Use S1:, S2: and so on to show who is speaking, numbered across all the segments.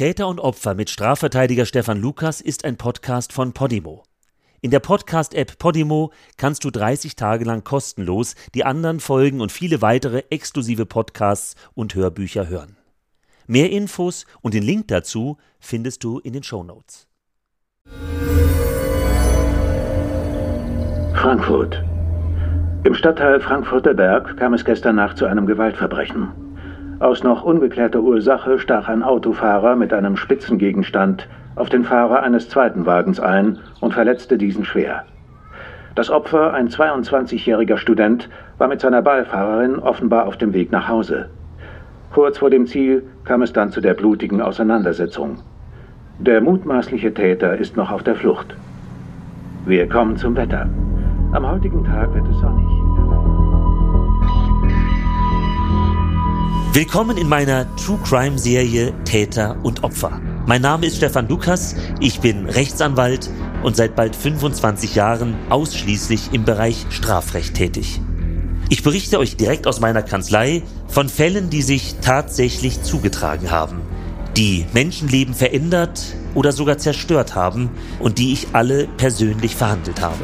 S1: Täter und Opfer mit Strafverteidiger Stefan Lukas ist ein Podcast von Podimo. In der Podcast-App Podimo kannst du 30 Tage lang kostenlos die anderen Folgen und viele weitere exklusive Podcasts und Hörbücher hören. Mehr Infos und den Link dazu findest du in den Show Notes.
S2: Frankfurt. Im Stadtteil Frankfurter Berg kam es gestern Nacht zu einem Gewaltverbrechen. Aus noch ungeklärter Ursache stach ein Autofahrer mit einem Spitzengegenstand auf den Fahrer eines zweiten Wagens ein und verletzte diesen schwer. Das Opfer, ein 22-jähriger Student, war mit seiner Beifahrerin offenbar auf dem Weg nach Hause. Kurz vor dem Ziel kam es dann zu der blutigen Auseinandersetzung. Der mutmaßliche Täter ist noch auf der Flucht. Wir kommen zum Wetter. Am heutigen Tag wird es sonnig.
S1: Willkommen in meiner True Crime Serie Täter und Opfer. Mein Name ist Stefan Lukas, ich bin Rechtsanwalt und seit bald 25 Jahren ausschließlich im Bereich Strafrecht tätig. Ich berichte euch direkt aus meiner Kanzlei von Fällen, die sich tatsächlich zugetragen haben, die Menschenleben verändert oder sogar zerstört haben und die ich alle persönlich verhandelt habe.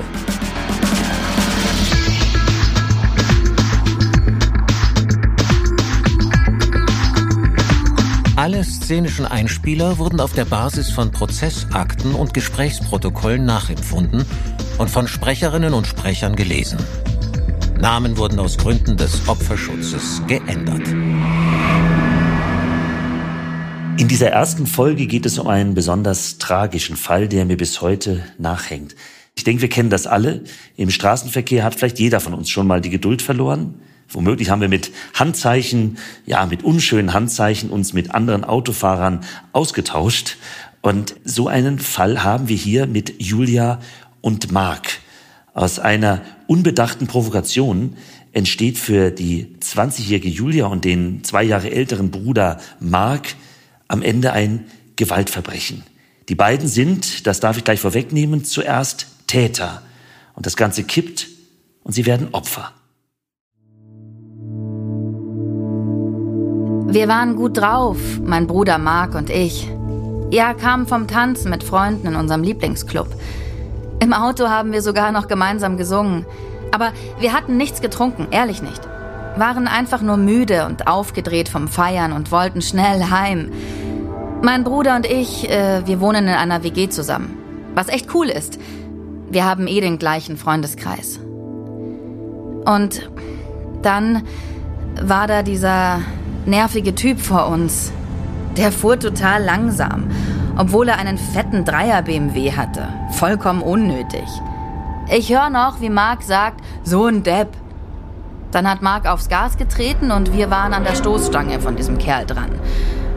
S3: Alle szenischen Einspieler wurden auf der Basis von Prozessakten und Gesprächsprotokollen nachempfunden und von Sprecherinnen und Sprechern gelesen. Namen wurden aus Gründen des Opferschutzes geändert.
S1: In dieser ersten Folge geht es um einen besonders tragischen Fall, der mir bis heute nachhängt. Ich denke, wir kennen das alle. Im Straßenverkehr hat vielleicht jeder von uns schon mal die Geduld verloren. Womöglich haben wir mit Handzeichen, ja, mit unschönen Handzeichen uns mit anderen Autofahrern ausgetauscht. Und so einen Fall haben wir hier mit Julia und Mark. Aus einer unbedachten Provokation entsteht für die 20-jährige Julia und den zwei Jahre älteren Bruder Mark am Ende ein Gewaltverbrechen. Die beiden sind, das darf ich gleich vorwegnehmen, zuerst Täter. Und das Ganze kippt und sie werden Opfer.
S4: Wir waren gut drauf, mein Bruder Mark und ich. Er kam vom Tanzen mit Freunden in unserem Lieblingsclub. Im Auto haben wir sogar noch gemeinsam gesungen. Aber wir hatten nichts getrunken, ehrlich nicht. Waren einfach nur müde und aufgedreht vom Feiern und wollten schnell heim. Mein Bruder und ich, äh, wir wohnen in einer WG zusammen. Was echt cool ist. Wir haben eh den gleichen Freundeskreis. Und dann war da dieser nervige Typ vor uns. Der fuhr total langsam, obwohl er einen fetten Dreier BMW hatte. Vollkommen unnötig. Ich höre noch, wie Mark sagt, so ein Depp. Dann hat Mark aufs Gas getreten und wir waren an der Stoßstange von diesem Kerl dran.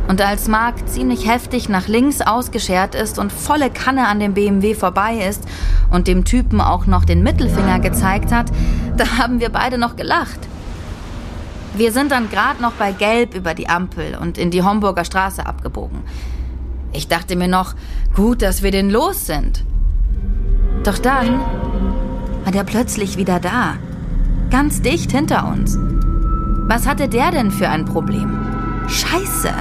S4: Und als Mark ziemlich heftig nach links ausgeschert ist und volle Kanne an dem BMW vorbei ist und dem Typen auch noch den Mittelfinger gezeigt hat, da haben wir beide noch gelacht. Wir sind dann gerade noch bei Gelb über die Ampel und in die Homburger Straße abgebogen. Ich dachte mir noch, gut, dass wir den los sind. Doch dann war der plötzlich wieder da. Ganz dicht hinter uns. Was hatte der denn für ein Problem? Scheiße!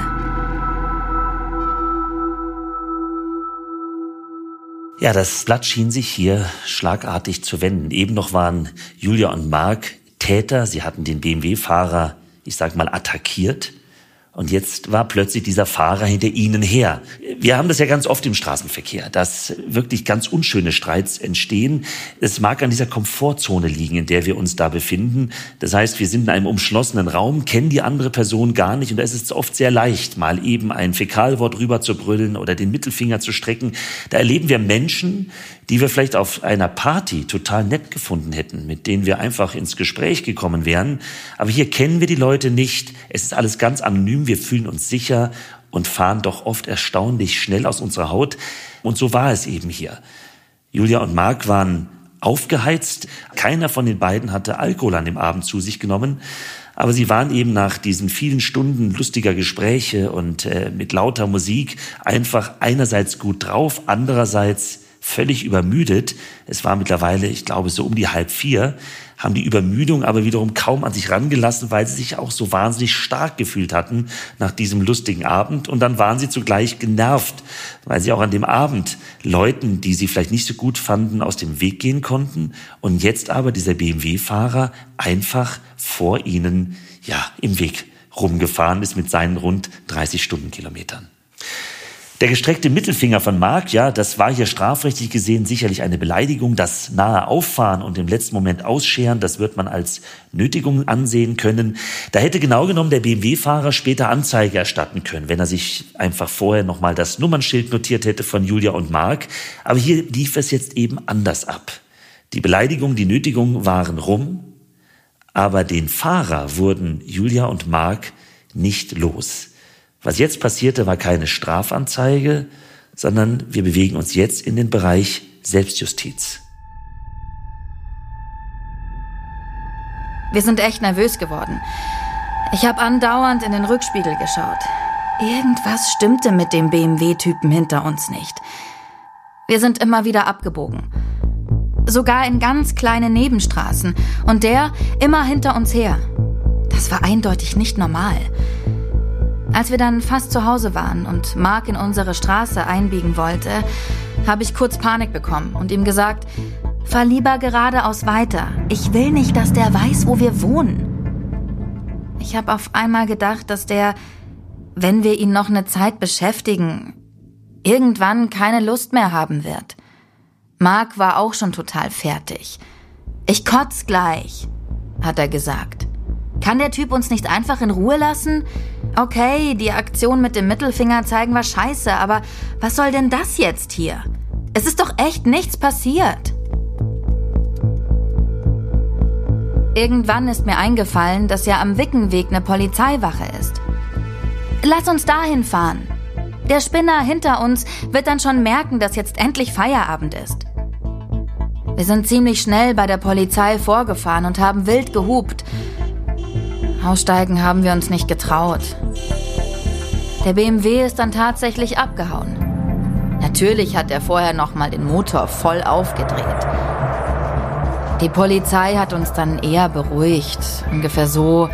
S1: Ja, das Blatt schien sich hier schlagartig zu wenden. Eben noch waren Julia und Mark Täter, sie hatten den BMW-Fahrer, ich sag mal, attackiert. Und jetzt war plötzlich dieser Fahrer hinter ihnen her. Wir haben das ja ganz oft im Straßenverkehr, dass wirklich ganz unschöne Streits entstehen. Es mag an dieser Komfortzone liegen, in der wir uns da befinden. Das heißt, wir sind in einem umschlossenen Raum, kennen die andere Person gar nicht und da ist es oft sehr leicht, mal eben ein Fäkalwort rüber zu brüllen oder den Mittelfinger zu strecken. Da erleben wir Menschen, die wir vielleicht auf einer Party total nett gefunden hätten, mit denen wir einfach ins Gespräch gekommen wären. Aber hier kennen wir die Leute nicht. Es ist alles ganz anonym. Wir fühlen uns sicher und fahren doch oft erstaunlich schnell aus unserer Haut. Und so war es eben hier. Julia und Mark waren aufgeheizt. Keiner von den beiden hatte Alkohol an dem Abend zu sich genommen. Aber sie waren eben nach diesen vielen Stunden lustiger Gespräche und äh, mit lauter Musik einfach einerseits gut drauf, andererseits völlig übermüdet. Es war mittlerweile, ich glaube, so um die halb vier, haben die Übermüdung aber wiederum kaum an sich rangelassen, weil sie sich auch so wahnsinnig stark gefühlt hatten nach diesem lustigen Abend. Und dann waren sie zugleich genervt, weil sie auch an dem Abend Leuten, die sie vielleicht nicht so gut fanden, aus dem Weg gehen konnten. Und jetzt aber dieser BMW-Fahrer einfach vor ihnen, ja, im Weg rumgefahren ist mit seinen rund 30 Stundenkilometern. Der gestreckte Mittelfinger von Mark, ja, das war hier strafrechtlich gesehen sicherlich eine Beleidigung. Das nahe Auffahren und im letzten Moment ausscheren, das wird man als Nötigung ansehen können. Da hätte genau genommen der BMW-Fahrer später Anzeige erstatten können, wenn er sich einfach vorher nochmal das Nummernschild notiert hätte von Julia und Mark. Aber hier lief es jetzt eben anders ab. Die Beleidigung, die Nötigung waren rum, aber den Fahrer wurden Julia und Mark nicht los. Was jetzt passierte, war keine Strafanzeige, sondern wir bewegen uns jetzt in den Bereich Selbstjustiz.
S4: Wir sind echt nervös geworden. Ich habe andauernd in den Rückspiegel geschaut. Irgendwas stimmte mit dem BMW-Typen hinter uns nicht. Wir sind immer wieder abgebogen. Sogar in ganz kleine Nebenstraßen. Und der immer hinter uns her. Das war eindeutig nicht normal. Als wir dann fast zu Hause waren und Mark in unsere Straße einbiegen wollte, habe ich kurz Panik bekommen und ihm gesagt, fahr lieber geradeaus weiter. Ich will nicht, dass der weiß, wo wir wohnen. Ich habe auf einmal gedacht, dass der, wenn wir ihn noch eine Zeit beschäftigen, irgendwann keine Lust mehr haben wird. Mark war auch schon total fertig. Ich kotz gleich, hat er gesagt. Kann der Typ uns nicht einfach in Ruhe lassen? Okay, die Aktion mit dem Mittelfinger zeigen war scheiße, aber was soll denn das jetzt hier? Es ist doch echt nichts passiert. Irgendwann ist mir eingefallen, dass ja am Wickenweg eine Polizeiwache ist. Lass uns dahin fahren. Der Spinner hinter uns wird dann schon merken, dass jetzt endlich Feierabend ist. Wir sind ziemlich schnell bei der Polizei vorgefahren und haben wild gehupt, Aussteigen haben wir uns nicht getraut. Der BMW ist dann tatsächlich abgehauen. Natürlich hat er vorher noch mal den Motor voll aufgedreht. Die Polizei hat uns dann eher beruhigt, ungefähr so,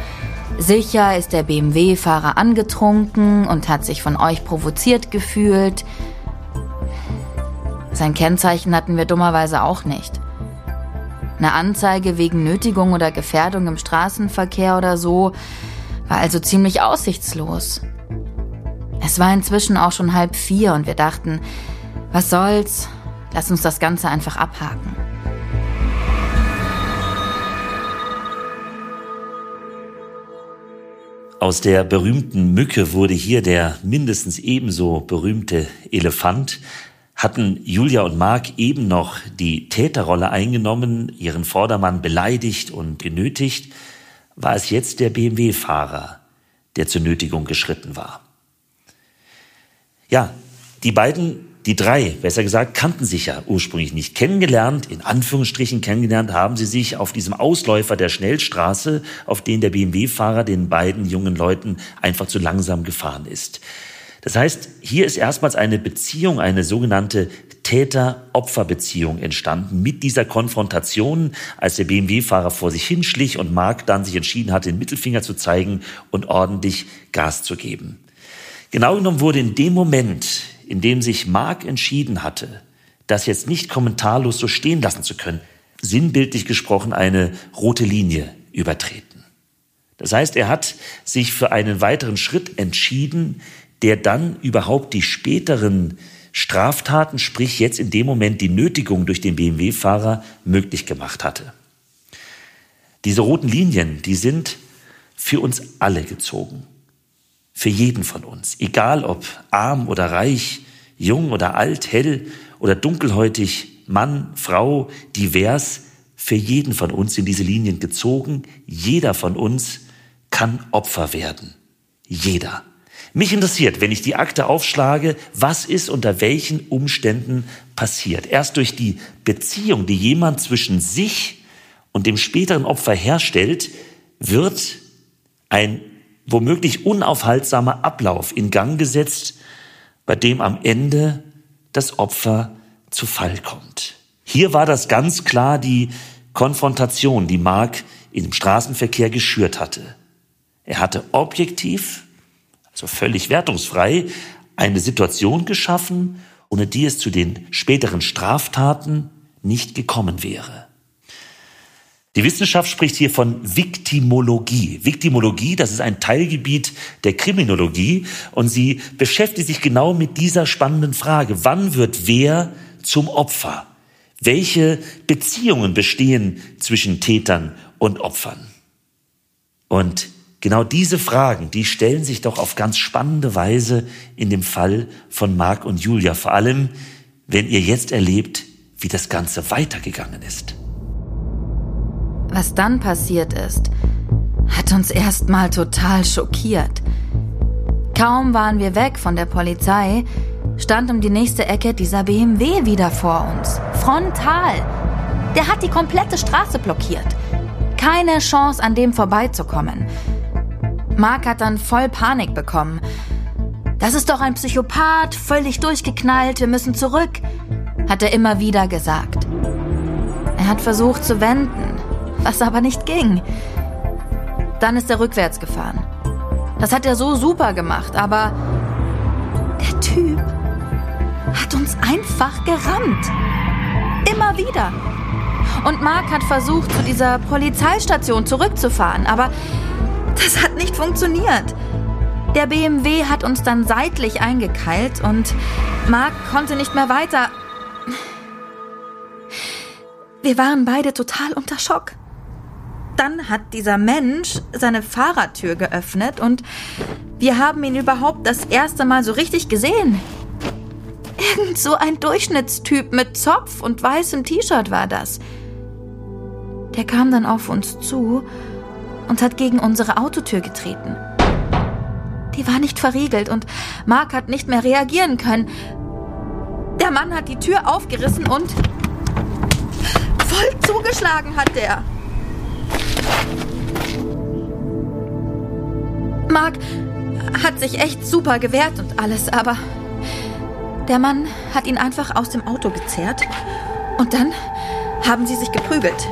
S4: sicher ist der BMW-Fahrer angetrunken und hat sich von euch provoziert gefühlt. Sein Kennzeichen hatten wir dummerweise auch nicht. Eine Anzeige wegen Nötigung oder Gefährdung im Straßenverkehr oder so war also ziemlich aussichtslos. Es war inzwischen auch schon halb vier und wir dachten, was soll's, lass uns das Ganze einfach abhaken.
S1: Aus der berühmten Mücke wurde hier der mindestens ebenso berühmte Elefant hatten Julia und Mark eben noch die Täterrolle eingenommen, ihren Vordermann beleidigt und genötigt, war es jetzt der BMW-Fahrer, der zur Nötigung geschritten war. Ja, die beiden, die drei, besser gesagt, kannten sich ja ursprünglich nicht. Kennengelernt, in Anführungsstrichen kennengelernt, haben sie sich auf diesem Ausläufer der Schnellstraße, auf den der BMW-Fahrer den beiden jungen Leuten einfach zu langsam gefahren ist. Das heißt, hier ist erstmals eine Beziehung, eine sogenannte Täter-Opfer-Beziehung entstanden mit dieser Konfrontation, als der BMW-Fahrer vor sich hinschlich und Mark dann sich entschieden hat, den Mittelfinger zu zeigen und ordentlich Gas zu geben. Genau genommen wurde in dem Moment, in dem sich Mark entschieden hatte, das jetzt nicht kommentarlos so stehen lassen zu können, sinnbildlich gesprochen eine rote Linie übertreten. Das heißt, er hat sich für einen weiteren Schritt entschieden, der dann überhaupt die späteren Straftaten, sprich jetzt in dem Moment die Nötigung durch den BMW-Fahrer möglich gemacht hatte. Diese roten Linien, die sind für uns alle gezogen. Für jeden von uns. Egal ob arm oder reich, jung oder alt, hell oder dunkelhäutig, Mann, Frau, divers. Für jeden von uns sind diese Linien gezogen. Jeder von uns kann Opfer werden. Jeder. Mich interessiert, wenn ich die Akte aufschlage, was ist unter welchen Umständen passiert. Erst durch die Beziehung, die jemand zwischen sich und dem späteren Opfer herstellt, wird ein womöglich unaufhaltsamer Ablauf in Gang gesetzt, bei dem am Ende das Opfer zu Fall kommt. Hier war das ganz klar die Konfrontation, die Mark im Straßenverkehr geschürt hatte. Er hatte objektiv, also völlig wertungsfrei, eine Situation geschaffen, ohne die es zu den späteren Straftaten nicht gekommen wäre. Die Wissenschaft spricht hier von Viktimologie. Viktimologie, das ist ein Teilgebiet der Kriminologie und sie beschäftigt sich genau mit dieser spannenden Frage. Wann wird wer zum Opfer? Welche Beziehungen bestehen zwischen Tätern und Opfern? Und genau diese Fragen, die stellen sich doch auf ganz spannende Weise in dem Fall von Marc und Julia, vor allem wenn ihr jetzt erlebt, wie das Ganze weitergegangen ist.
S4: Was dann passiert ist, hat uns erstmal total schockiert. Kaum waren wir weg von der Polizei, stand um die nächste Ecke dieser BMW wieder vor uns. Frontal. Der hat die komplette Straße blockiert. Keine Chance, an dem vorbeizukommen. Mark hat dann voll Panik bekommen. Das ist doch ein Psychopath, völlig durchgeknallt, wir müssen zurück, hat er immer wieder gesagt. Er hat versucht zu wenden, was aber nicht ging. Dann ist er rückwärts gefahren. Das hat er so super gemacht, aber der Typ hat uns einfach gerammt. Immer wieder. Und Mark hat versucht, zu dieser Polizeistation zurückzufahren, aber das hat nicht funktioniert. Der BMW hat uns dann seitlich eingekeilt und Mark konnte nicht mehr weiter. Wir waren beide total unter Schock dann hat dieser Mensch seine Fahrradtür geöffnet und wir haben ihn überhaupt das erste Mal so richtig gesehen. Irgend so ein Durchschnittstyp mit Zopf und weißem T-Shirt war das. Der kam dann auf uns zu und hat gegen unsere Autotür getreten. Die war nicht verriegelt und Mark hat nicht mehr reagieren können. Der Mann hat die Tür aufgerissen und voll zugeschlagen hat der. Mark hat sich echt super gewehrt und alles, aber der Mann hat ihn einfach aus dem Auto gezerrt und dann haben sie sich geprügelt.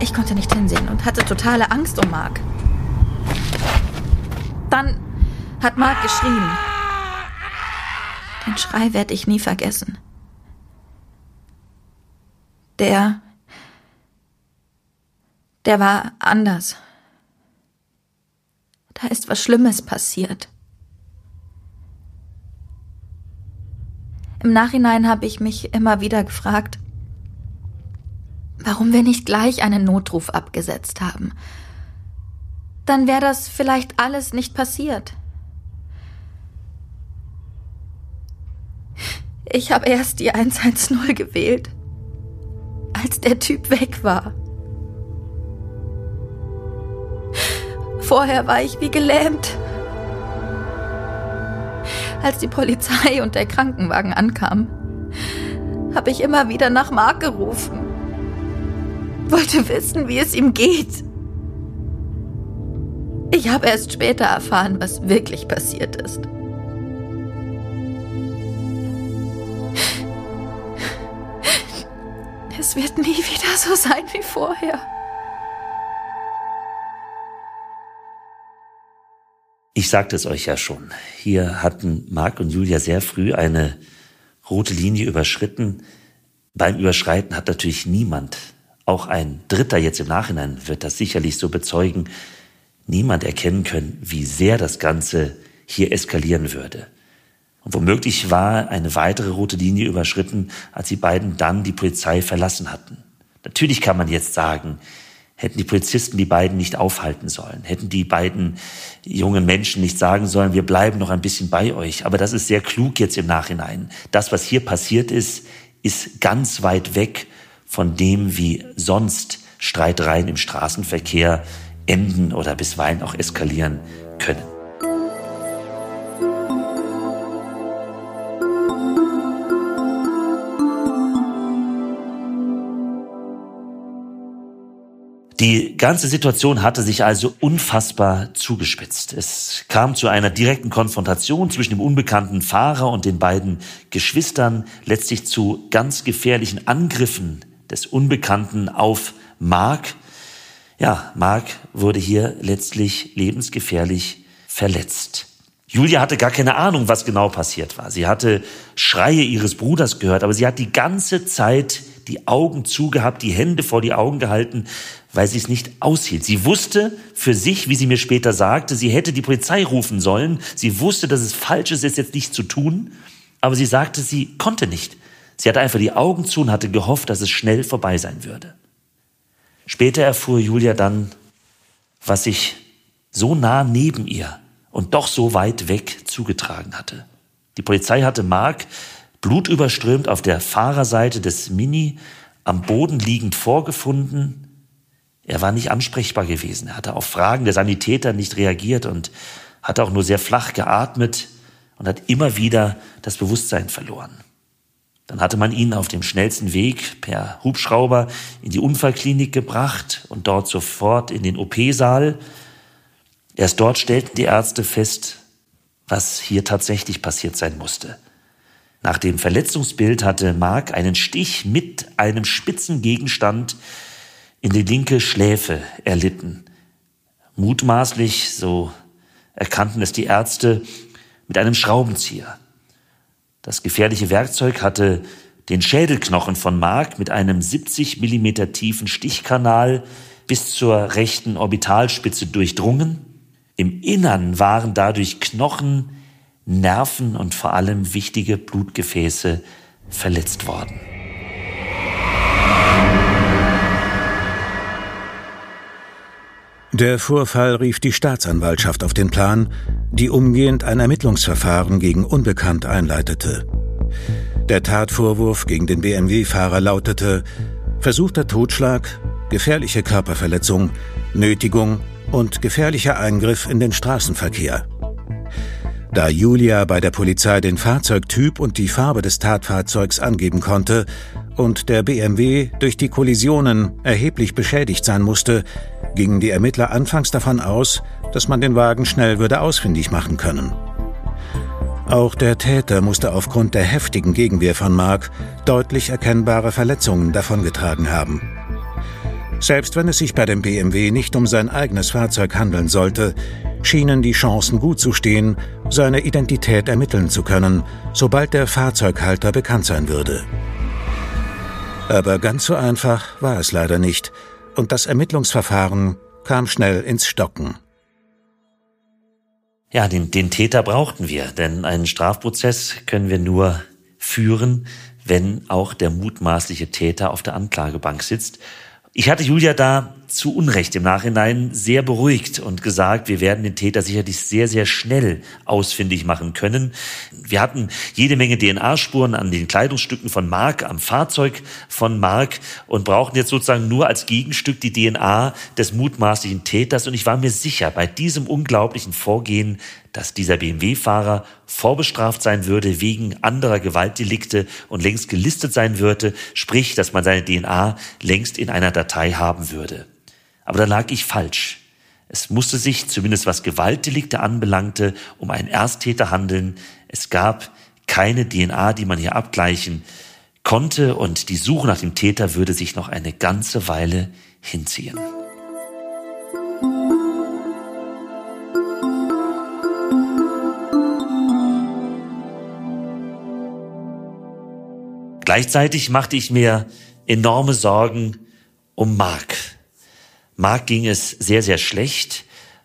S4: Ich konnte nicht hinsehen und hatte totale Angst um Mark. Dann hat Mark geschrien. Den Schrei werde ich nie vergessen. Der der war anders. Da ist was Schlimmes passiert. Im Nachhinein habe ich mich immer wieder gefragt, warum wir nicht gleich einen Notruf abgesetzt haben. Dann wäre das vielleicht alles nicht passiert. Ich habe erst die 110 gewählt, als der Typ weg war. Vorher war ich wie gelähmt. Als die Polizei und der Krankenwagen ankamen, habe ich immer wieder nach Mark gerufen. Wollte wissen, wie es ihm geht. Ich habe erst später erfahren, was wirklich passiert ist. Es wird nie wieder so sein wie vorher.
S1: Ich sagte es euch ja schon. Hier hatten Marc und Julia sehr früh eine rote Linie überschritten. Beim Überschreiten hat natürlich niemand, auch ein Dritter jetzt im Nachhinein wird das sicherlich so bezeugen, niemand erkennen können, wie sehr das Ganze hier eskalieren würde. Und womöglich war eine weitere rote Linie überschritten, als die beiden dann die Polizei verlassen hatten. Natürlich kann man jetzt sagen, Hätten die Polizisten die beiden nicht aufhalten sollen, hätten die beiden jungen Menschen nicht sagen sollen, wir bleiben noch ein bisschen bei euch. Aber das ist sehr klug jetzt im Nachhinein. Das, was hier passiert ist, ist ganz weit weg von dem, wie sonst Streitereien im Straßenverkehr enden oder bisweilen auch eskalieren können. Die ganze Situation hatte sich also unfassbar zugespitzt. Es kam zu einer direkten Konfrontation zwischen dem unbekannten Fahrer und den beiden Geschwistern, letztlich zu ganz gefährlichen Angriffen des Unbekannten auf Mark. Ja, Mark wurde hier letztlich lebensgefährlich verletzt. Julia hatte gar keine Ahnung, was genau passiert war. Sie hatte Schreie ihres Bruders gehört, aber sie hat die ganze Zeit die Augen zugehabt, die Hände vor die Augen gehalten, weil sie es nicht aushielt. Sie wusste für sich, wie sie mir später sagte, sie hätte die Polizei rufen sollen. Sie wusste, dass es falsch ist, es jetzt nicht zu tun. Aber sie sagte, sie konnte nicht. Sie hatte einfach die Augen zu und hatte gehofft, dass es schnell vorbei sein würde. Später erfuhr Julia dann, was sich so nah neben ihr und doch so weit weg zugetragen hatte. Die Polizei hatte Mark blutüberströmt auf der Fahrerseite des Mini am Boden liegend vorgefunden. Er war nicht ansprechbar gewesen. Er hatte auf Fragen der Sanitäter nicht reagiert und hatte auch nur sehr flach geatmet und hat immer wieder das Bewusstsein verloren. Dann hatte man ihn auf dem schnellsten Weg per Hubschrauber in die Unfallklinik gebracht und dort sofort in den OP-Saal. Erst dort stellten die Ärzte fest, was hier tatsächlich passiert sein musste. Nach dem Verletzungsbild hatte Mark einen Stich mit einem spitzen Gegenstand in die linke Schläfe erlitten. Mutmaßlich, so erkannten es die Ärzte, mit einem Schraubenzieher. Das gefährliche Werkzeug hatte den Schädelknochen von Mark mit einem 70 Millimeter tiefen Stichkanal bis zur rechten Orbitalspitze durchdrungen. Im Innern waren dadurch Knochen, Nerven und vor allem wichtige Blutgefäße verletzt worden.
S5: Der Vorfall rief die Staatsanwaltschaft auf den Plan, die umgehend ein Ermittlungsverfahren gegen Unbekannt einleitete. Der Tatvorwurf gegen den BMW-Fahrer lautete versuchter Totschlag, gefährliche Körperverletzung, Nötigung und gefährlicher Eingriff in den Straßenverkehr. Da Julia bei der Polizei den Fahrzeugtyp und die Farbe des Tatfahrzeugs angeben konnte und der BMW durch die Kollisionen erheblich beschädigt sein musste, gingen die Ermittler anfangs davon aus, dass man den Wagen schnell würde ausfindig machen können. Auch der Täter musste aufgrund der heftigen Gegenwehr von Mark deutlich erkennbare Verletzungen davongetragen haben. Selbst wenn es sich bei dem BMW nicht um sein eigenes Fahrzeug handeln sollte, schienen die Chancen gut zu stehen, seine Identität ermitteln zu können, sobald der Fahrzeughalter bekannt sein würde. Aber ganz so einfach war es leider nicht, und das Ermittlungsverfahren kam schnell ins Stocken.
S1: Ja, den, den Täter brauchten wir, denn einen Strafprozess können wir nur führen, wenn auch der mutmaßliche Täter auf der Anklagebank sitzt ich hatte Julia da zu Unrecht im Nachhinein sehr beruhigt und gesagt, wir werden den Täter sicherlich sehr, sehr schnell ausfindig machen können. Wir hatten jede Menge DNA-Spuren an den Kleidungsstücken von Mark, am Fahrzeug von Mark und brauchten jetzt sozusagen nur als Gegenstück die DNA des mutmaßlichen Täters. Und ich war mir sicher, bei diesem unglaublichen Vorgehen dass dieser BMW-Fahrer vorbestraft sein würde wegen anderer Gewaltdelikte und längst gelistet sein würde, sprich, dass man seine DNA längst in einer Datei haben würde. Aber da lag ich falsch. Es musste sich, zumindest was Gewaltdelikte anbelangte, um einen Ersttäter handeln. Es gab keine DNA, die man hier abgleichen konnte und die Suche nach dem Täter würde sich noch eine ganze Weile hinziehen. Gleichzeitig machte ich mir enorme Sorgen um Mark. Mark ging es sehr, sehr schlecht,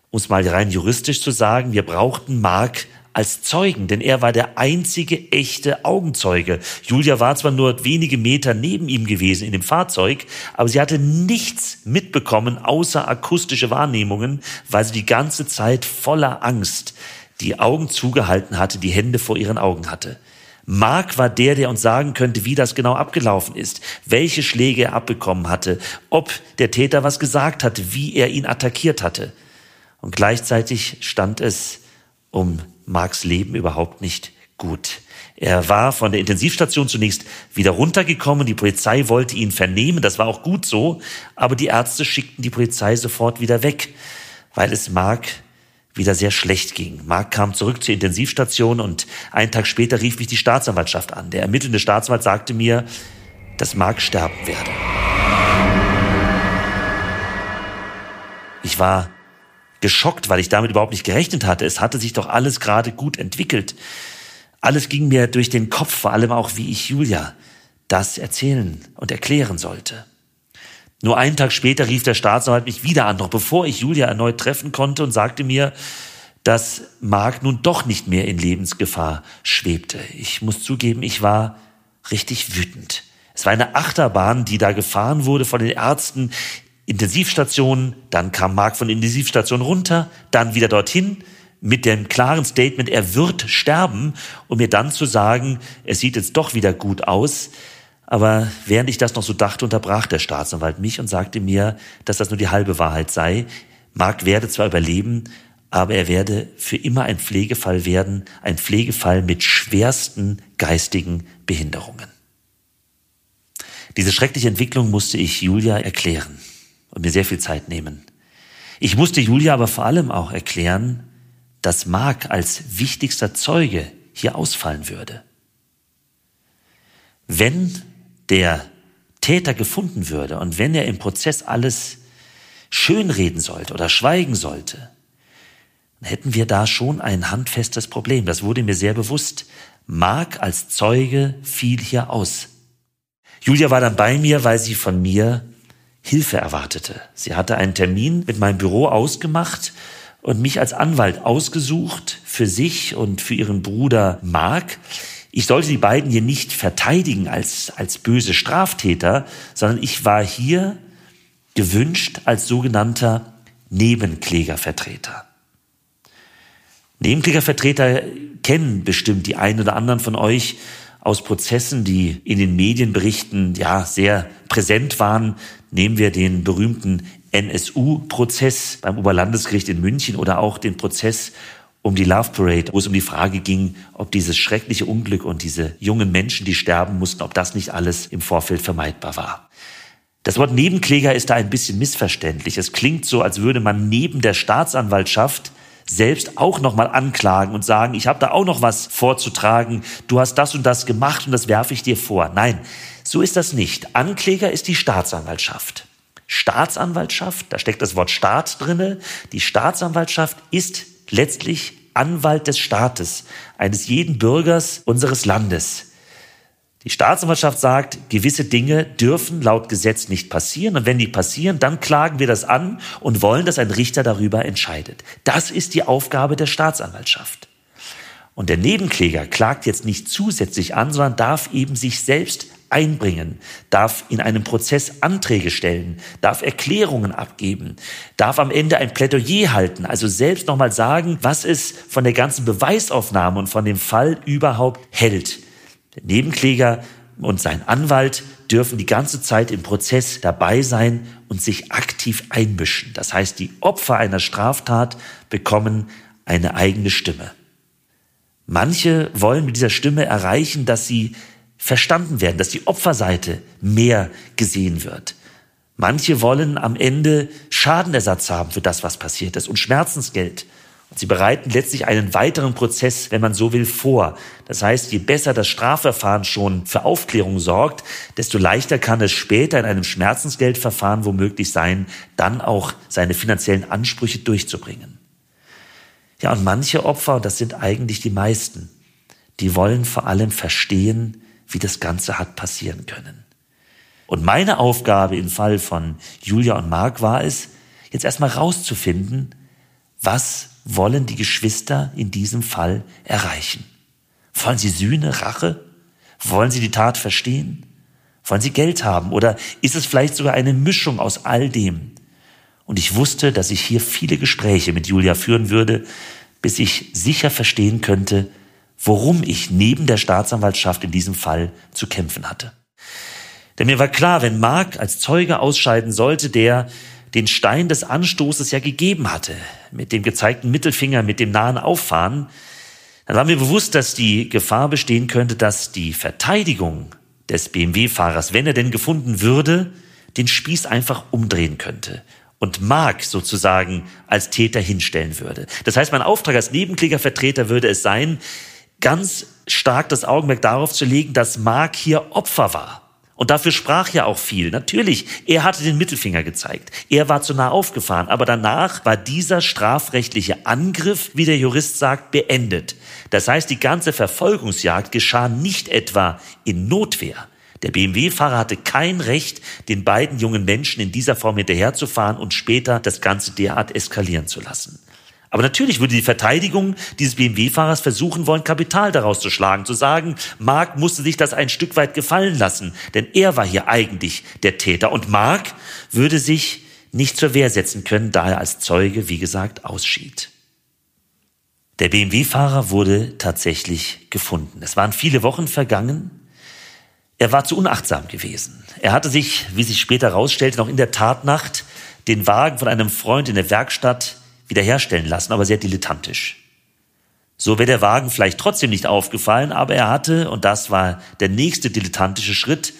S1: um es mal rein juristisch zu sagen. Wir brauchten Mark als Zeugen, denn er war der einzige echte Augenzeuge. Julia war zwar nur wenige Meter neben ihm gewesen in dem Fahrzeug, aber sie hatte nichts mitbekommen außer akustische Wahrnehmungen, weil sie die ganze Zeit voller Angst die Augen zugehalten hatte, die Hände vor ihren Augen hatte. Mark war der, der uns sagen könnte, wie das genau abgelaufen ist, welche Schläge er abbekommen hatte, ob der Täter was gesagt hatte, wie er ihn attackiert hatte. Und gleichzeitig stand es um Marks Leben überhaupt nicht gut. Er war von der Intensivstation zunächst wieder runtergekommen. Die Polizei wollte ihn vernehmen. Das war auch gut so. Aber die Ärzte schickten die Polizei sofort wieder weg, weil es Mark wieder sehr schlecht ging. Mark kam zurück zur Intensivstation und einen Tag später rief mich die Staatsanwaltschaft an. Der ermittelnde Staatsanwalt sagte mir, dass Mark sterben werde. Ich war geschockt, weil ich damit überhaupt nicht gerechnet hatte. Es hatte sich doch alles gerade gut entwickelt. Alles ging mir durch den Kopf, vor allem auch, wie ich Julia das erzählen und erklären sollte. Nur einen Tag später rief der Staatsanwalt mich wieder an, noch bevor ich Julia erneut treffen konnte und sagte mir, dass Mark nun doch nicht mehr in Lebensgefahr schwebte. Ich muss zugeben, ich war richtig wütend. Es war eine Achterbahn, die da gefahren wurde von den Ärzten, Intensivstation, dann kam Mark von Intensivstation runter, dann wieder dorthin mit dem klaren Statement, er wird sterben, um mir dann zu sagen, es sieht jetzt doch wieder gut aus. Aber während ich das noch so dachte, unterbrach der Staatsanwalt mich und sagte mir, dass das nur die halbe Wahrheit sei. Mark werde zwar überleben, aber er werde für immer ein Pflegefall werden, ein Pflegefall mit schwersten geistigen Behinderungen. Diese schreckliche Entwicklung musste ich Julia erklären und mir sehr viel Zeit nehmen. Ich musste Julia aber vor allem auch erklären, dass Mark als wichtigster Zeuge hier ausfallen würde. Wenn der Täter gefunden würde und wenn er im Prozess alles schönreden sollte oder schweigen sollte, dann hätten wir da schon ein handfestes Problem. Das wurde mir sehr bewusst. Mark als Zeuge fiel hier aus. Julia war dann bei mir, weil sie von mir Hilfe erwartete. Sie hatte einen Termin mit meinem Büro ausgemacht und mich als Anwalt ausgesucht für sich und für ihren Bruder Mark. Ich sollte die beiden hier nicht verteidigen als, als böse Straftäter, sondern ich war hier gewünscht als sogenannter Nebenklägervertreter. Nebenklägervertreter kennen bestimmt die einen oder anderen von euch aus Prozessen, die in den Medienberichten ja sehr präsent waren. Nehmen wir den berühmten NSU-Prozess beim Oberlandesgericht in München oder auch den Prozess um die Love Parade, wo es um die Frage ging, ob dieses schreckliche Unglück und diese jungen Menschen, die sterben mussten, ob das nicht alles im Vorfeld vermeidbar war. Das Wort Nebenkläger ist da ein bisschen missverständlich. Es klingt so, als würde man neben der Staatsanwaltschaft selbst auch nochmal anklagen und sagen, ich habe da auch noch was vorzutragen, du hast das und das gemacht und das werfe ich dir vor. Nein, so ist das nicht. Ankläger ist die Staatsanwaltschaft. Staatsanwaltschaft, da steckt das Wort Staat drinne. Die Staatsanwaltschaft ist letztlich Anwalt des Staates, eines jeden Bürgers unseres Landes. Die Staatsanwaltschaft sagt, gewisse Dinge dürfen laut Gesetz nicht passieren. Und wenn die passieren, dann klagen wir das an und wollen, dass ein Richter darüber entscheidet. Das ist die Aufgabe der Staatsanwaltschaft. Und der Nebenkläger klagt jetzt nicht zusätzlich an, sondern darf eben sich selbst einbringen, darf in einem Prozess Anträge stellen, darf Erklärungen abgeben, darf am Ende ein Plädoyer halten, also selbst nochmal sagen, was es von der ganzen Beweisaufnahme und von dem Fall überhaupt hält. Der Nebenkläger und sein Anwalt dürfen die ganze Zeit im Prozess dabei sein und sich aktiv einmischen. Das heißt, die Opfer einer Straftat bekommen eine eigene Stimme. Manche wollen mit dieser Stimme erreichen, dass sie verstanden werden, dass die Opferseite mehr gesehen wird. Manche wollen am Ende Schadenersatz haben für das, was passiert ist und Schmerzensgeld. Und sie bereiten letztlich einen weiteren Prozess, wenn man so will, vor. Das heißt, je besser das Strafverfahren schon für Aufklärung sorgt, desto leichter kann es später in einem Schmerzensgeldverfahren womöglich sein, dann auch seine finanziellen Ansprüche durchzubringen. Ja, und manche Opfer, und das sind eigentlich die meisten, die wollen vor allem verstehen, wie das Ganze hat passieren können. Und meine Aufgabe im Fall von Julia und Mark war es, jetzt erstmal rauszufinden, was wollen die Geschwister in diesem Fall erreichen? Wollen sie Sühne, Rache? Wollen sie die Tat verstehen? Wollen sie Geld haben? Oder ist es vielleicht sogar eine Mischung aus all dem? Und ich wusste, dass ich hier viele Gespräche mit Julia führen würde, bis ich sicher verstehen könnte, worum ich neben der Staatsanwaltschaft in diesem Fall zu kämpfen hatte. Denn mir war klar, wenn Mark als Zeuge ausscheiden sollte, der den Stein des Anstoßes ja gegeben hatte, mit dem gezeigten Mittelfinger, mit dem nahen Auffahren, Dann war mir bewusst, dass die Gefahr bestehen könnte, dass die Verteidigung des BMW-Fahrers, wenn er denn gefunden würde, den Spieß einfach umdrehen könnte und Mark sozusagen als Täter hinstellen würde. Das heißt, mein Auftrag als Nebenklägervertreter würde es sein, ganz stark das Augenmerk darauf zu legen, dass Mark hier Opfer war. Und dafür sprach ja auch viel. Natürlich, er hatte den Mittelfinger gezeigt. Er war zu nah aufgefahren. Aber danach war dieser strafrechtliche Angriff, wie der Jurist sagt, beendet. Das heißt, die ganze Verfolgungsjagd geschah nicht etwa in Notwehr. Der BMW-Fahrer hatte kein Recht, den beiden jungen Menschen in dieser Form hinterherzufahren und später das Ganze derart eskalieren zu lassen. Aber natürlich würde die Verteidigung dieses BMW-Fahrers versuchen wollen, Kapital daraus zu schlagen, zu sagen, Mark musste sich das ein Stück weit gefallen lassen, denn er war hier eigentlich der Täter. Und Mark würde sich nicht zur Wehr setzen können, da er als Zeuge, wie gesagt, ausschied. Der BMW-Fahrer wurde tatsächlich gefunden. Es waren viele Wochen vergangen. Er war zu unachtsam gewesen. Er hatte sich, wie sich später herausstellte, noch in der Tatnacht den Wagen von einem Freund in der Werkstatt wiederherstellen lassen, aber sehr dilettantisch. So wäre der Wagen vielleicht trotzdem nicht aufgefallen, aber er hatte, und das war der nächste dilettantische Schritt,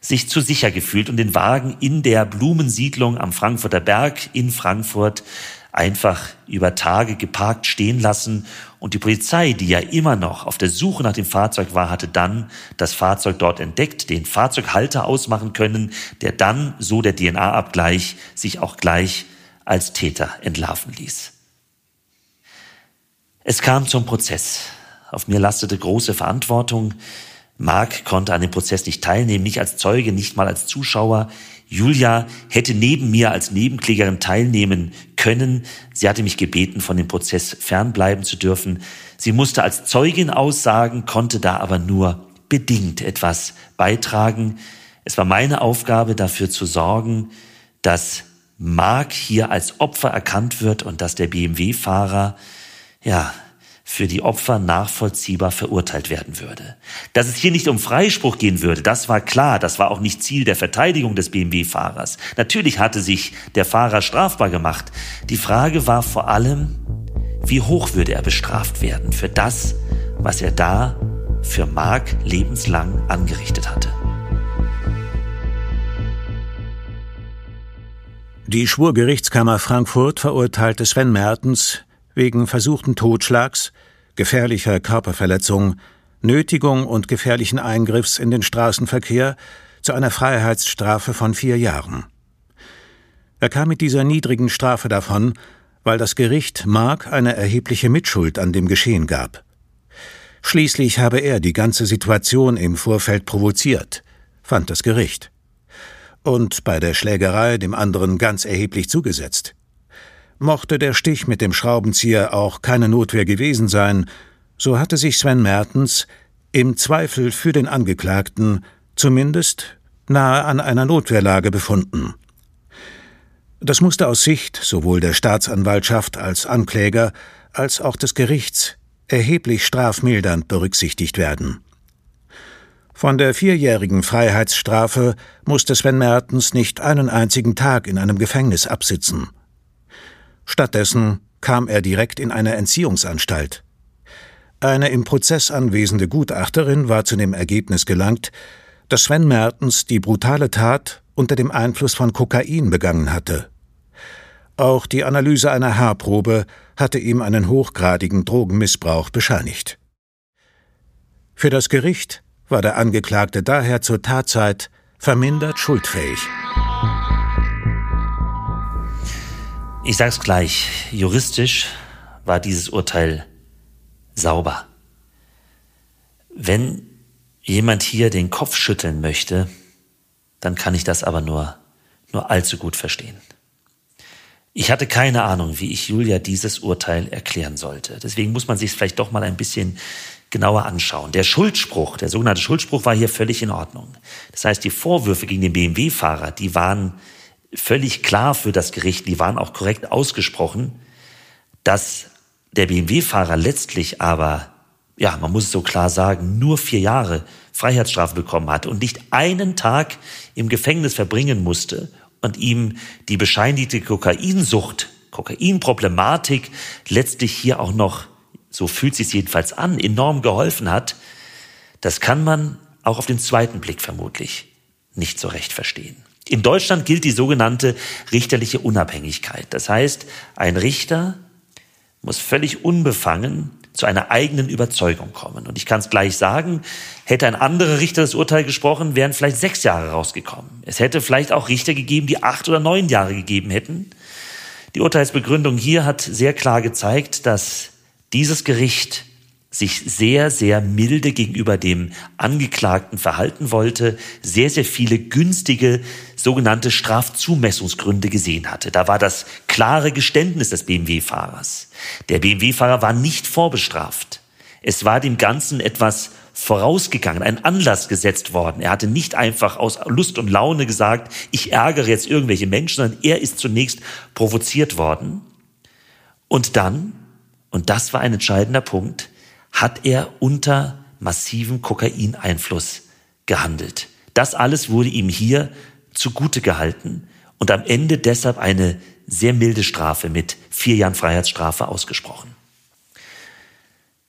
S1: sich zu sicher gefühlt und den Wagen in der Blumensiedlung am Frankfurter Berg in Frankfurt einfach über Tage geparkt stehen lassen und die Polizei, die ja immer noch auf der Suche nach dem Fahrzeug war, hatte dann das Fahrzeug dort entdeckt, den Fahrzeughalter ausmachen können, der dann, so der DNA-Abgleich, sich auch gleich als Täter entlarven ließ. Es kam zum Prozess. Auf mir lastete große Verantwortung. Mark konnte an dem Prozess nicht teilnehmen, nicht als Zeuge, nicht mal als Zuschauer. Julia hätte neben mir als Nebenklägerin teilnehmen können. Sie hatte mich gebeten, von dem Prozess fernbleiben zu dürfen. Sie musste als Zeugin aussagen, konnte da aber nur bedingt etwas beitragen. Es war meine Aufgabe, dafür zu sorgen, dass Mark hier als Opfer erkannt wird und dass der BMW-Fahrer, ja, für die Opfer nachvollziehbar verurteilt werden würde. Dass es hier nicht um Freispruch gehen würde, das war klar, das war auch nicht Ziel der Verteidigung des BMW-Fahrers. Natürlich hatte sich der Fahrer strafbar gemacht. Die Frage war vor allem, wie hoch würde er bestraft werden für das, was er da für Mark lebenslang angerichtet hatte.
S5: Die Schwurgerichtskammer Frankfurt verurteilte Sven Mertens wegen versuchten Totschlags, gefährlicher Körperverletzung, Nötigung und gefährlichen Eingriffs in den Straßenverkehr zu einer Freiheitsstrafe von vier Jahren. Er kam mit dieser niedrigen Strafe davon, weil das Gericht Mark eine erhebliche Mitschuld an dem Geschehen gab. Schließlich habe er die ganze Situation im Vorfeld provoziert, fand das Gericht und bei der Schlägerei dem anderen ganz erheblich zugesetzt. Mochte der Stich mit dem Schraubenzieher auch keine Notwehr gewesen sein, so hatte sich Sven Mertens im Zweifel für den Angeklagten zumindest nahe an einer Notwehrlage befunden. Das musste aus Sicht sowohl der Staatsanwaltschaft als Ankläger als auch des Gerichts erheblich strafmildernd berücksichtigt werden. Von der vierjährigen Freiheitsstrafe musste Sven Mertens nicht einen einzigen Tag in einem Gefängnis absitzen. Stattdessen kam er direkt in eine Entziehungsanstalt. Eine im Prozess anwesende Gutachterin war zu dem Ergebnis gelangt, dass Sven Mertens die brutale Tat unter dem Einfluss von Kokain begangen hatte. Auch die Analyse einer Haarprobe hatte ihm einen hochgradigen Drogenmissbrauch bescheinigt. Für das Gericht war der Angeklagte daher zur Tatzeit vermindert schuldfähig.
S1: Ich sag's gleich, juristisch war dieses Urteil sauber. Wenn jemand hier den Kopf schütteln möchte, dann kann ich das aber nur, nur allzu gut verstehen. Ich hatte keine Ahnung, wie ich Julia dieses Urteil erklären sollte. Deswegen muss man sich vielleicht doch mal ein bisschen genauer anschauen. Der Schuldspruch, der sogenannte Schuldspruch war hier völlig in Ordnung. Das heißt, die Vorwürfe gegen den BMW-Fahrer, die waren völlig klar für das Gericht, die waren auch korrekt ausgesprochen, dass der BMW-Fahrer letztlich aber, ja, man muss es so klar sagen, nur vier Jahre Freiheitsstrafe bekommen hatte und nicht einen Tag im Gefängnis verbringen musste und ihm die bescheinigte Kokainsucht, Kokainproblematik letztlich hier auch noch so fühlt sich jedenfalls an, enorm geholfen hat, das kann man auch auf den zweiten Blick vermutlich nicht so recht verstehen. In Deutschland gilt die sogenannte richterliche Unabhängigkeit. Das heißt, ein Richter muss völlig unbefangen zu einer eigenen Überzeugung kommen. Und ich kann es gleich sagen, hätte ein anderer Richter das Urteil gesprochen, wären vielleicht sechs Jahre rausgekommen. Es hätte vielleicht auch Richter gegeben, die acht oder neun Jahre gegeben hätten. Die Urteilsbegründung hier hat sehr klar gezeigt, dass dieses Gericht sich sehr, sehr milde gegenüber dem Angeklagten verhalten wollte, sehr, sehr viele günstige sogenannte Strafzumessungsgründe gesehen hatte. Da war das klare Geständnis des BMW-Fahrers. Der BMW-Fahrer war nicht vorbestraft. Es war dem Ganzen etwas vorausgegangen, ein Anlass gesetzt worden. Er hatte nicht einfach aus Lust und Laune gesagt, ich ärgere jetzt irgendwelche Menschen, sondern er ist zunächst provoziert worden. Und dann, und das war ein entscheidender Punkt, hat er unter massivem Kokaineinfluss gehandelt. Das alles wurde ihm hier zugute gehalten und am Ende deshalb eine sehr milde Strafe mit vier Jahren Freiheitsstrafe ausgesprochen.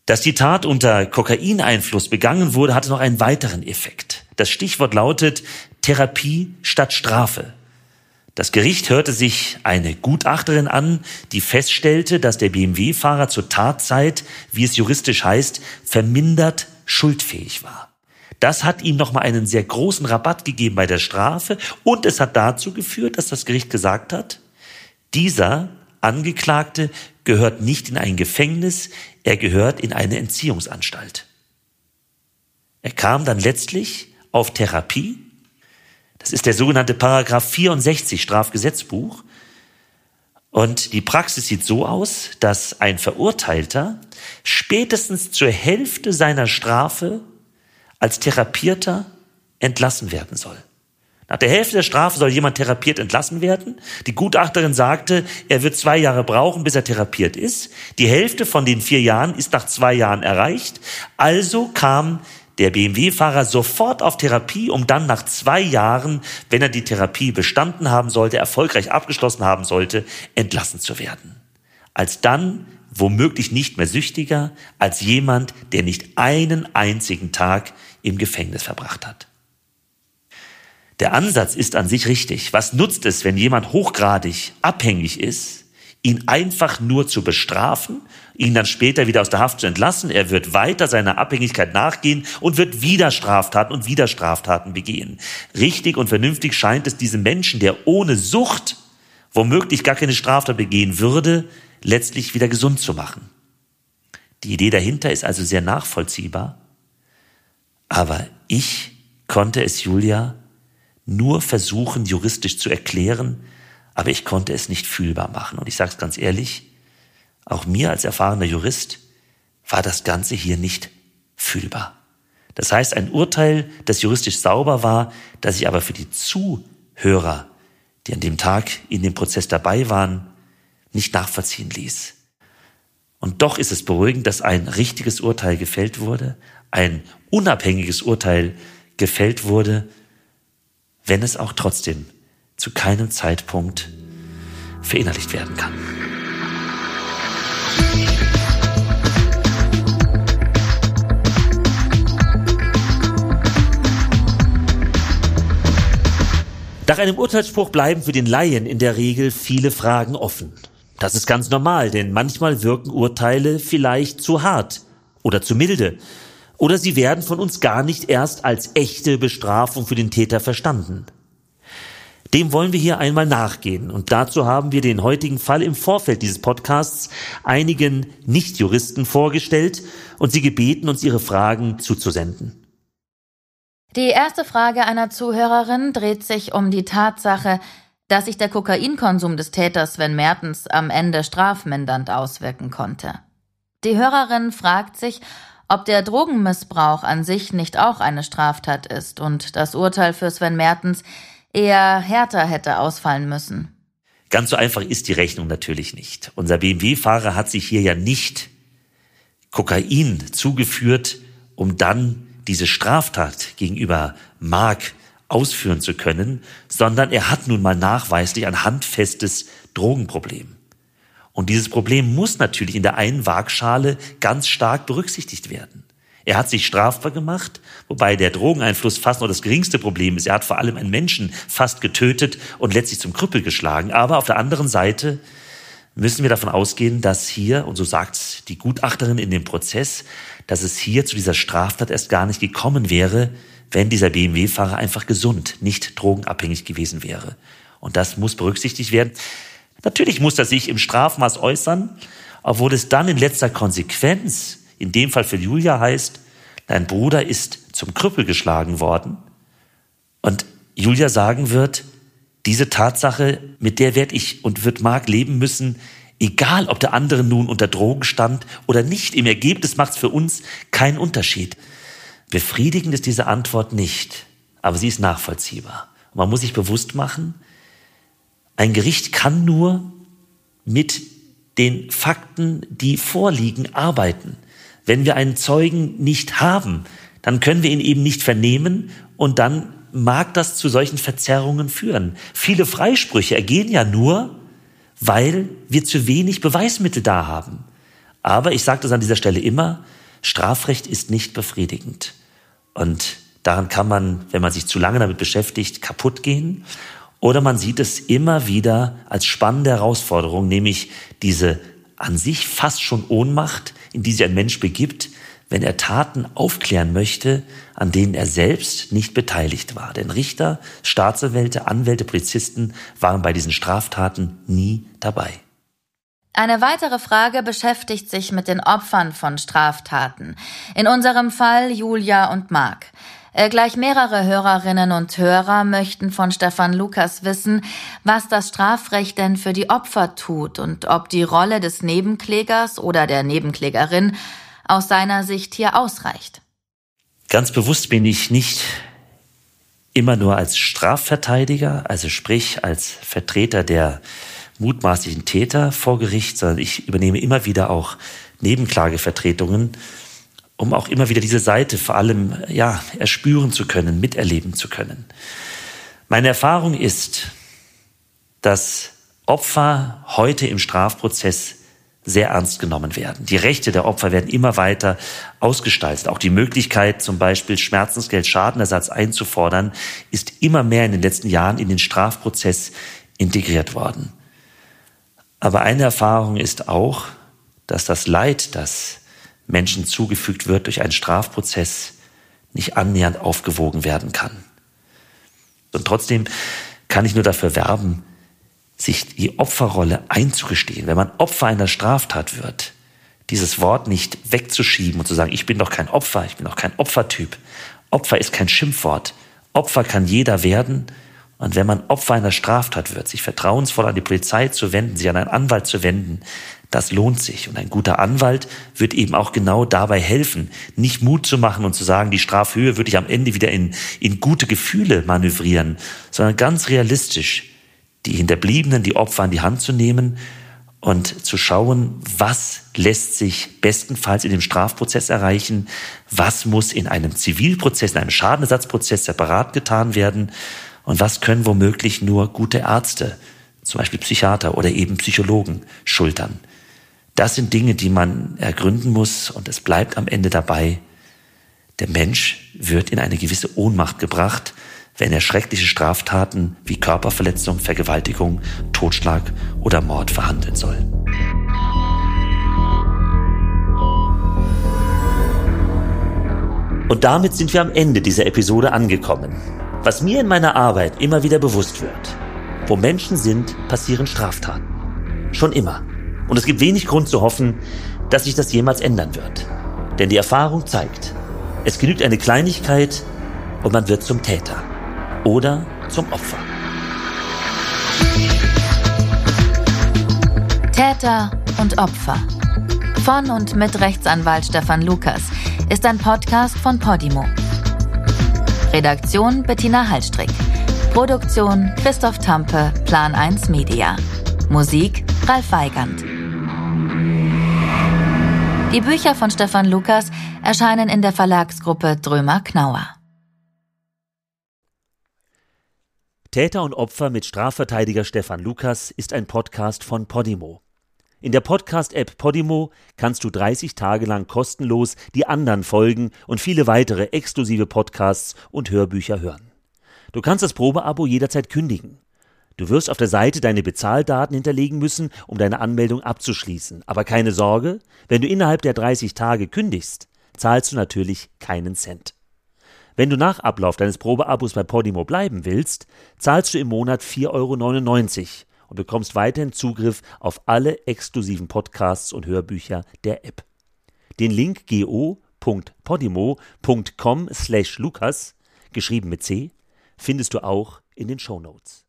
S1: Dass die Tat unter Kokaineinfluss begangen wurde, hatte noch einen weiteren Effekt. Das Stichwort lautet Therapie statt Strafe. Das Gericht hörte sich eine Gutachterin an, die feststellte, dass der BMW-Fahrer zur Tatzeit, wie es juristisch heißt, vermindert schuldfähig war. Das hat ihm nochmal einen sehr großen Rabatt gegeben bei der Strafe und es hat dazu geführt, dass das Gericht gesagt hat, dieser Angeklagte gehört nicht in ein Gefängnis, er gehört in eine Entziehungsanstalt. Er kam dann letztlich auf Therapie das ist der sogenannte Paragraph 64 Strafgesetzbuch. Und die Praxis sieht so aus, dass ein Verurteilter spätestens zur Hälfte seiner Strafe als Therapierter entlassen werden soll. Nach der Hälfte der Strafe soll jemand therapiert entlassen werden. Die Gutachterin sagte, er wird zwei Jahre brauchen, bis er therapiert ist. Die Hälfte von den vier Jahren ist nach zwei Jahren erreicht. Also kam der BMW-Fahrer sofort auf Therapie, um dann nach zwei Jahren, wenn er die Therapie bestanden haben sollte, erfolgreich abgeschlossen haben sollte, entlassen zu werden. Als dann womöglich nicht mehr süchtiger, als jemand, der nicht einen einzigen Tag im Gefängnis verbracht hat. Der Ansatz ist an sich richtig. Was nutzt es, wenn jemand hochgradig abhängig ist, ihn einfach nur zu bestrafen ihn dann später wieder aus der Haft zu entlassen. Er wird weiter seiner Abhängigkeit nachgehen und wird wieder Straftaten und wieder Straftaten begehen. Richtig und vernünftig scheint es diesem Menschen, der ohne Sucht womöglich gar keine Straftat begehen würde, letztlich wieder gesund zu machen. Die Idee dahinter ist also sehr nachvollziehbar. Aber ich konnte es Julia nur versuchen, juristisch zu erklären, aber ich konnte es nicht fühlbar machen. Und ich sage es ganz ehrlich, auch mir als erfahrener Jurist war das Ganze hier nicht fühlbar. Das heißt, ein Urteil, das juristisch sauber war, das ich aber für die Zuhörer, die an dem Tag in dem Prozess dabei waren, nicht nachvollziehen ließ. Und doch ist es beruhigend, dass ein richtiges Urteil gefällt wurde, ein unabhängiges Urteil gefällt wurde, wenn es auch trotzdem zu keinem Zeitpunkt verinnerlicht werden kann. Nach einem Urteilsspruch bleiben für den Laien in der Regel viele Fragen offen. Das ist ganz normal, denn manchmal wirken Urteile vielleicht zu hart oder zu milde. Oder sie werden von uns gar nicht erst als echte Bestrafung für den Täter verstanden. Dem wollen wir hier einmal nachgehen. Und dazu haben wir den heutigen Fall im Vorfeld dieses Podcasts einigen Nichtjuristen vorgestellt und sie gebeten, uns ihre Fragen zuzusenden.
S4: Die erste Frage einer Zuhörerin dreht sich um die Tatsache, dass sich der Kokainkonsum des Täters Sven Mertens am Ende strafmindernd auswirken konnte. Die Hörerin fragt sich, ob der Drogenmissbrauch an sich nicht auch eine Straftat ist und das Urteil für Sven Mertens eher härter hätte ausfallen müssen.
S1: Ganz so einfach ist die Rechnung natürlich nicht. Unser BMW-Fahrer hat sich hier ja nicht Kokain zugeführt, um dann diese Straftat gegenüber Mark ausführen zu können, sondern er hat nun mal nachweislich ein handfestes Drogenproblem. Und dieses Problem muss natürlich in der einen Waagschale ganz stark berücksichtigt werden. Er hat sich strafbar gemacht, wobei der Drogeneinfluss fast nur das geringste Problem ist. Er hat vor allem einen Menschen fast getötet und letztlich zum Krüppel geschlagen. Aber auf der anderen Seite müssen wir davon ausgehen, dass hier, und so sagt die Gutachterin in dem Prozess, dass es hier zu dieser Straftat erst gar nicht gekommen wäre, wenn dieser BMW-Fahrer einfach gesund, nicht drogenabhängig gewesen wäre. Und das muss berücksichtigt werden. Natürlich muss er sich im Strafmaß äußern, obwohl es dann in letzter Konsequenz, in dem Fall für Julia heißt, dein Bruder ist zum Krüppel geschlagen worden. Und Julia sagen wird, diese Tatsache, mit der werde ich und wird Mark leben müssen, egal ob der andere nun unter Drogen stand oder nicht. Im Ergebnis macht es für uns keinen Unterschied. Befriedigend ist diese Antwort nicht, aber sie ist nachvollziehbar. Man muss sich bewusst machen, ein Gericht kann nur mit den Fakten, die vorliegen, arbeiten. Wenn wir einen Zeugen nicht haben, dann können wir ihn eben nicht vernehmen und dann mag das zu solchen Verzerrungen führen. Viele Freisprüche ergehen ja nur, weil wir zu wenig Beweismittel da haben. Aber ich sage das an dieser Stelle immer, Strafrecht ist nicht befriedigend. Und daran kann man, wenn man sich zu lange damit beschäftigt, kaputt gehen. Oder man sieht es immer wieder als spannende Herausforderung, nämlich diese an sich fast schon Ohnmacht, in die sich ein Mensch begibt, wenn er Taten aufklären möchte, an denen er selbst nicht beteiligt war. Denn Richter, Staatsanwälte, Anwälte, Polizisten waren bei diesen Straftaten nie dabei.
S4: Eine weitere Frage beschäftigt sich mit den Opfern von Straftaten. In unserem Fall Julia und Mark. Äh, gleich mehrere Hörerinnen und Hörer möchten von Stefan Lukas wissen, was das Strafrecht denn für die Opfer tut und ob die Rolle des Nebenklägers oder der Nebenklägerin aus seiner Sicht hier ausreicht.
S1: Ganz bewusst bin ich nicht immer nur als Strafverteidiger, also sprich als Vertreter der mutmaßlichen Täter vor Gericht, sondern ich übernehme immer wieder auch Nebenklagevertretungen, um auch immer wieder diese Seite vor allem ja erspüren zu können, miterleben zu können. Meine Erfahrung ist, dass Opfer heute im Strafprozess sehr ernst genommen werden. Die Rechte der Opfer werden immer weiter ausgestaltet. Auch die Möglichkeit, zum Beispiel Schmerzensgeld, Schadenersatz einzufordern, ist immer mehr in den letzten Jahren in den Strafprozess integriert worden. Aber eine Erfahrung ist auch, dass das Leid, das Menschen zugefügt wird durch einen Strafprozess, nicht annähernd aufgewogen werden kann. Und trotzdem kann ich nur dafür werben, sich die Opferrolle einzugestehen, wenn man Opfer einer Straftat wird, dieses Wort nicht wegzuschieben und zu sagen, ich bin doch kein Opfer, ich bin doch kein Opfertyp. Opfer ist kein Schimpfwort. Opfer kann jeder werden. Und wenn man Opfer einer Straftat wird, sich vertrauensvoll an die Polizei zu wenden, sich an einen Anwalt zu wenden, das lohnt sich. Und ein guter Anwalt wird eben auch genau dabei helfen, nicht Mut zu machen und zu sagen, die Strafhöhe würde ich am Ende wieder in, in gute Gefühle manövrieren, sondern ganz realistisch die Hinterbliebenen, die Opfer an die Hand zu nehmen und zu schauen, was lässt sich bestenfalls in dem Strafprozess erreichen, was muss in einem Zivilprozess, in einem Schadenersatzprozess separat getan werden und was können womöglich nur gute Ärzte, zum Beispiel Psychiater oder eben Psychologen schultern. Das sind Dinge, die man ergründen muss und es bleibt am Ende dabei, der Mensch wird in eine gewisse Ohnmacht gebracht, wenn er schreckliche Straftaten wie Körperverletzung, Vergewaltigung, Totschlag oder Mord verhandeln soll. Und damit sind wir am Ende dieser Episode angekommen. Was mir in meiner Arbeit immer wieder bewusst wird, wo Menschen sind, passieren Straftaten. Schon immer. Und es gibt wenig Grund zu hoffen, dass sich das jemals ändern wird. Denn die Erfahrung zeigt, es genügt eine Kleinigkeit und man wird zum Täter oder zum Opfer.
S4: Täter und Opfer. Von und mit Rechtsanwalt Stefan Lukas ist ein Podcast von Podimo. Redaktion Bettina Hallstrick. Produktion Christoph Tampe, Plan 1 Media. Musik Ralf Weigand. Die Bücher von Stefan Lukas erscheinen in der Verlagsgruppe Drömer Knauer.
S1: Täter und Opfer mit Strafverteidiger Stefan Lukas ist ein Podcast von Podimo. In der Podcast-App Podimo kannst du 30 Tage lang kostenlos die anderen Folgen und viele weitere exklusive Podcasts und Hörbücher hören. Du kannst das Probeabo jederzeit kündigen. Du wirst auf der Seite deine Bezahldaten hinterlegen müssen, um deine Anmeldung abzuschließen. Aber keine Sorge, wenn du innerhalb der 30 Tage kündigst, zahlst du natürlich keinen Cent. Wenn du nach Ablauf deines Probeabos bei Podimo bleiben willst, zahlst du im Monat 4,99 Euro und bekommst weiterhin Zugriff auf alle exklusiven Podcasts und Hörbücher der App. Den Link go.podimo.com slash Lukas, geschrieben mit C, findest du auch in den Show Notes.